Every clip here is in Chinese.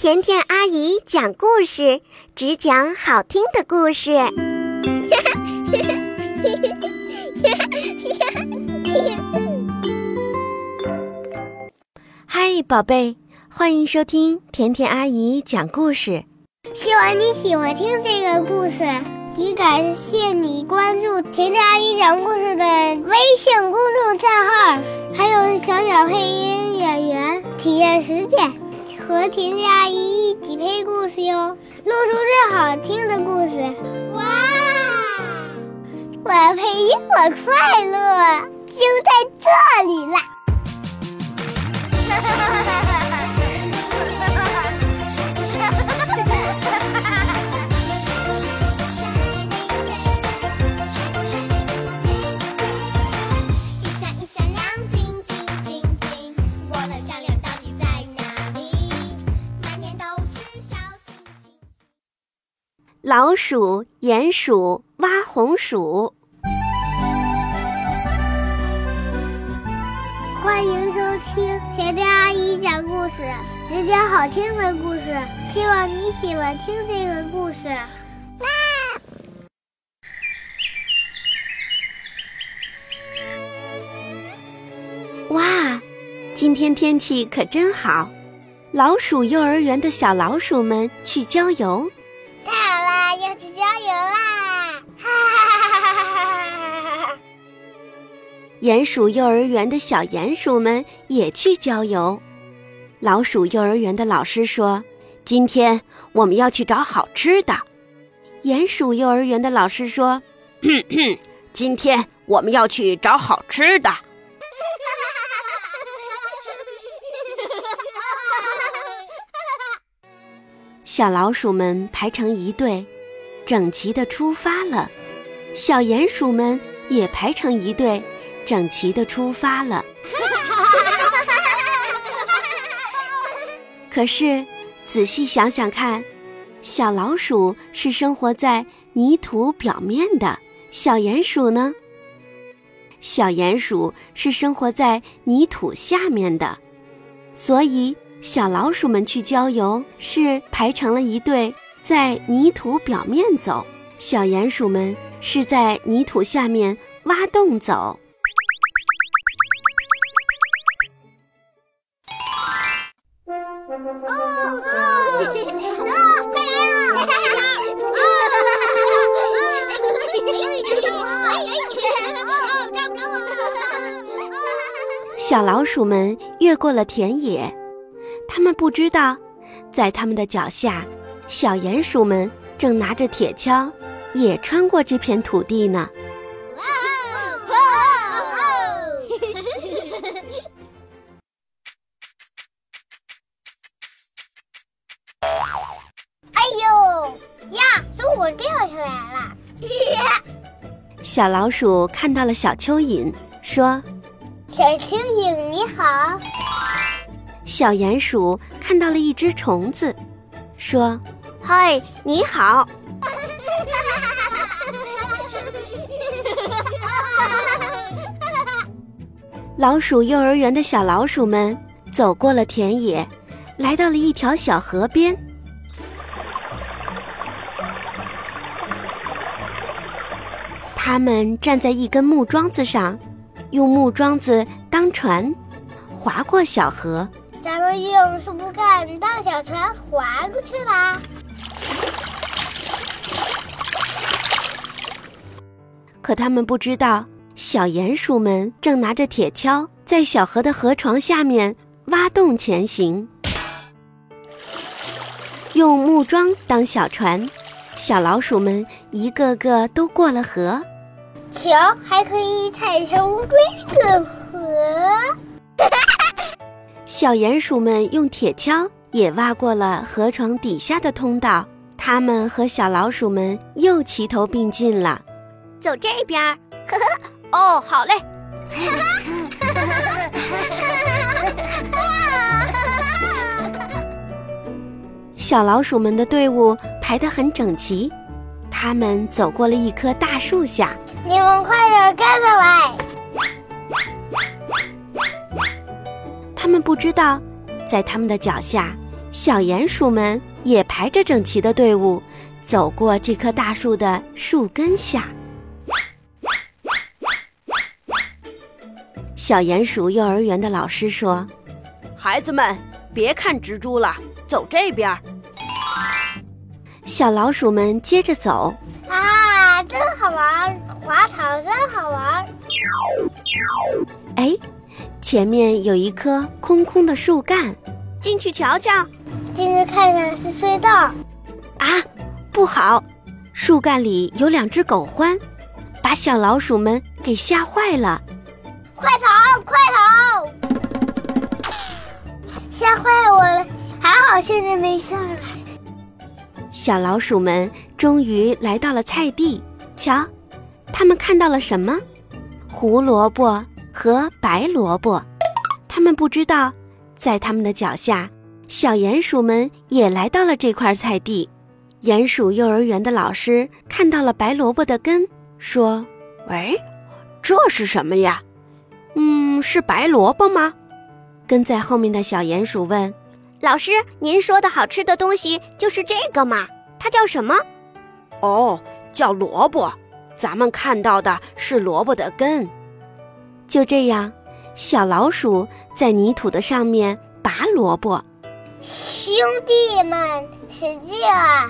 甜甜阿姨讲故事，只讲好听的故事。嗨，宝贝，欢迎收听甜甜阿姨讲故事。希望你喜欢听这个故事，也感谢你关注甜甜阿姨讲故事的微信公众账号，还有小小配音演员体验实践，和甜甜阿姨一起配故事哟，录出最好听的故事。哇！我配音，我快乐，就在这里啦！老鼠、鼹鼠挖红薯。欢迎收听甜甜阿姨讲故事，只讲好听的故事。希望你喜欢听这个故事。哇，今天天气可真好！老鼠幼儿园的小老鼠们去郊游。要去郊游啦！哈哈哈哈哈哈哈！鼹鼠幼儿园的小鼹鼠们也去郊游。老鼠幼儿园的老师说：“今天我们要去找好吃的。”鼹鼠幼儿园的老师说：“今天我们要去找好吃的。”小老鼠们排成一队，整齐地出发了。小鼹鼠们也排成一队，整齐地出发了。可是，仔细想想看，小老鼠是生活在泥土表面的，小鼹鼠呢？小鼹鼠是生活在泥土下面的，所以小老鼠们去郊游是排成了一队，在泥土表面走；小鼹鼠们是在泥土下面挖洞走。哦哦哦！快来小老鼠们越过了田野，它们不知道，在它们的脚下，小鼹鼠们正拿着铁锹，也穿过这片土地呢。哎呦呀！松果掉下来了。小老鼠看到了小蚯蚓，说小蚯蚓你好，：“小鼹鼠看到了一只虫子，说：‘嗨，你好。’老鼠幼儿园的小老鼠们走过了田野，来到了一条小河边。他们站在一根木桩子上，用木桩子当船，划过小河。咱们用树干当小船划过去吧。可他们不知道，小鼹鼠们正拿着铁锹在小河的河床下面挖洞前行。用木桩当小船，小老鼠们一个个都过了河。瞧，还可以踩成龟的河。小鼹鼠们用铁锹也挖过了河床底下的通道。它们和小老鼠们又齐头并进了。走这边儿。哦，好嘞。小老鼠们的队伍排得很整齐，它们走过了一棵大树下。你们快点跟上来！他们不知道，在他们的脚下小鼹鼠们也排着整齐的队伍，走过这棵大树的树根下。小鼹鼠幼儿园的老师说：“孩子们，别看蜘蛛了，走这边。”小老鼠们接着走。啊，真好玩！滑草真好玩。哎，前面有一棵空空的树干，进去瞧瞧。进去看看是隧道。啊，不好！树干里有两只狗獾，把小老鼠们给吓坏了。快逃！快逃！吓坏我了，还好现在没事了。小老鼠们终于来到了菜地，瞧，他们看到了什么？胡萝卜和白萝卜。他们不知道，在他们的脚下，小鼹鼠们也来到了这块菜地。鼹鼠幼儿园的老师看到了白萝卜的根，说：“喂，这是什么呀？”嗯，是白萝卜吗？跟在后面的小鼹鼠问：“老师，您说的好吃的东西就是这个吗？它叫什么？”“哦，叫萝卜。咱们看到的是萝卜的根。”就这样，小老鼠在泥土的上面拔萝卜。兄弟们，使劲啊！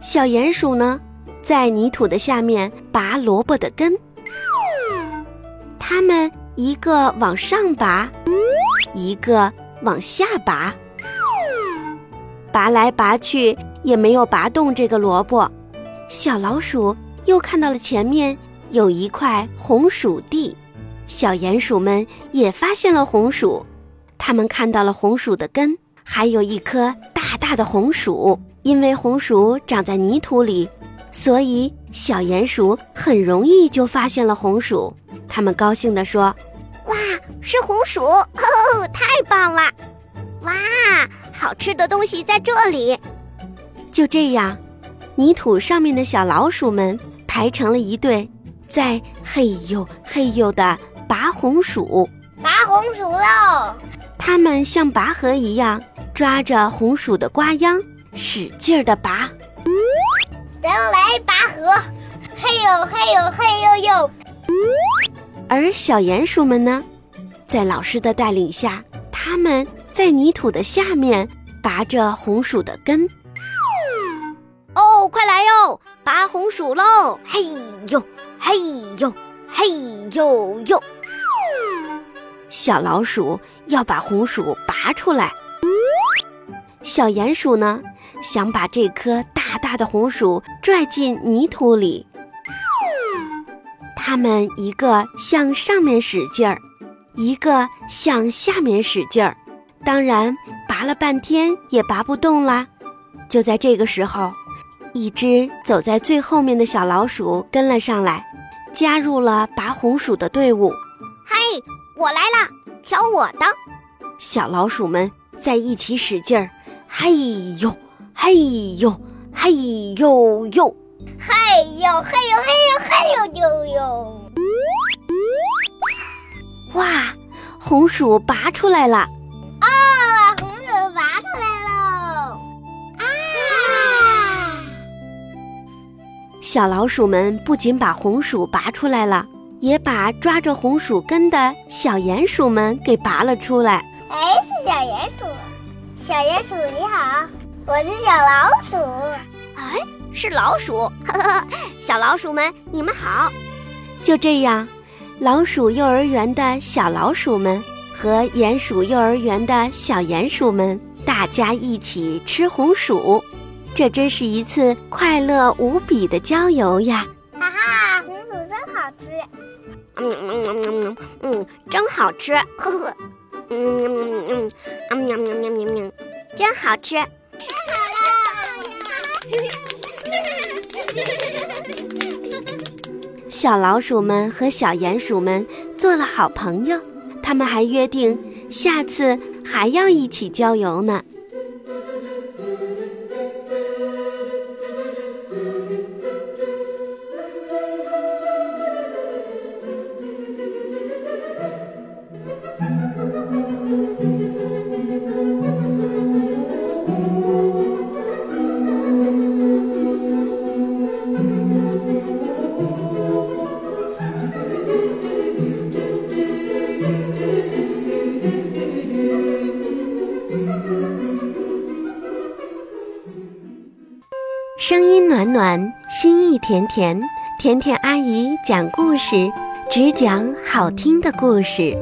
小鼹鼠呢，在泥土的下面拔萝卜的根。他们一个往上拔，一个往下拔，拔来拔去也没有拔动这个萝卜。小老鼠又看到了前面有一块红薯地，小鼹鼠们也发现了红薯，他们看到了红薯的根，还有一颗大大的红薯。因为红薯长在泥土里，所以小鼹鼠很容易就发现了红薯。他们高兴地说：“哇，是红薯！哦，太棒了！哇，好吃的东西在这里！”就这样，泥土上面的小老鼠们排成了一队，在嘿呦嘿呦地拔红薯。拔红薯喽！它们像拔河一样抓着红薯的瓜秧。使劲儿的拔，人来拔河，嘿呦嘿呦嘿呦呦。而小鼹鼠们呢，在老师的带领下，他们在泥土的下面拔着红薯的根。哦，快来哟，拔红薯喽！嘿呦嘿呦嘿呦呦。小老鼠要把红薯拔出来，小鼹鼠呢？想把这颗大大的红薯拽进泥土里，他们一个向上面使劲儿，一个向下面使劲儿，当然拔了半天也拔不动啦。就在这个时候，一只走在最后面的小老鼠跟了上来，加入了拔红薯的队伍。嘿，我来啦！瞧我的！小老鼠们在一起使劲儿，嘿呦！嘿呦，嘿呦呦，嘿呦嘿呦嘿呦嘿呦呦呦！哇，红薯拔出来了！啊，红薯拔出来喽！啊！小老鼠们不仅把红薯拔出来了，也把抓着红薯根的小鼹鼠们给拔了出来。哎，是小鼹鼠，小鼹鼠你好。我是小老鼠，哎，是老鼠，呵呵，小老鼠们，你们好。就这样，老鼠幼儿园的小老鼠们和鼹鼠幼儿园的小鼹鼠们，大家一起吃红薯，这真是一次快乐无比的郊游呀！哈哈，红薯真好吃，嗯嗯嗯嗯嗯，真好吃，呵呵，嗯嗯嗯嗯，嗯喵喵喵喵喵，真好吃。小老鼠们和小鼹鼠们做了好朋友，他们还约定下次还要一起郊游呢。暖暖，心意甜甜。甜甜阿姨讲故事，只讲好听的故事。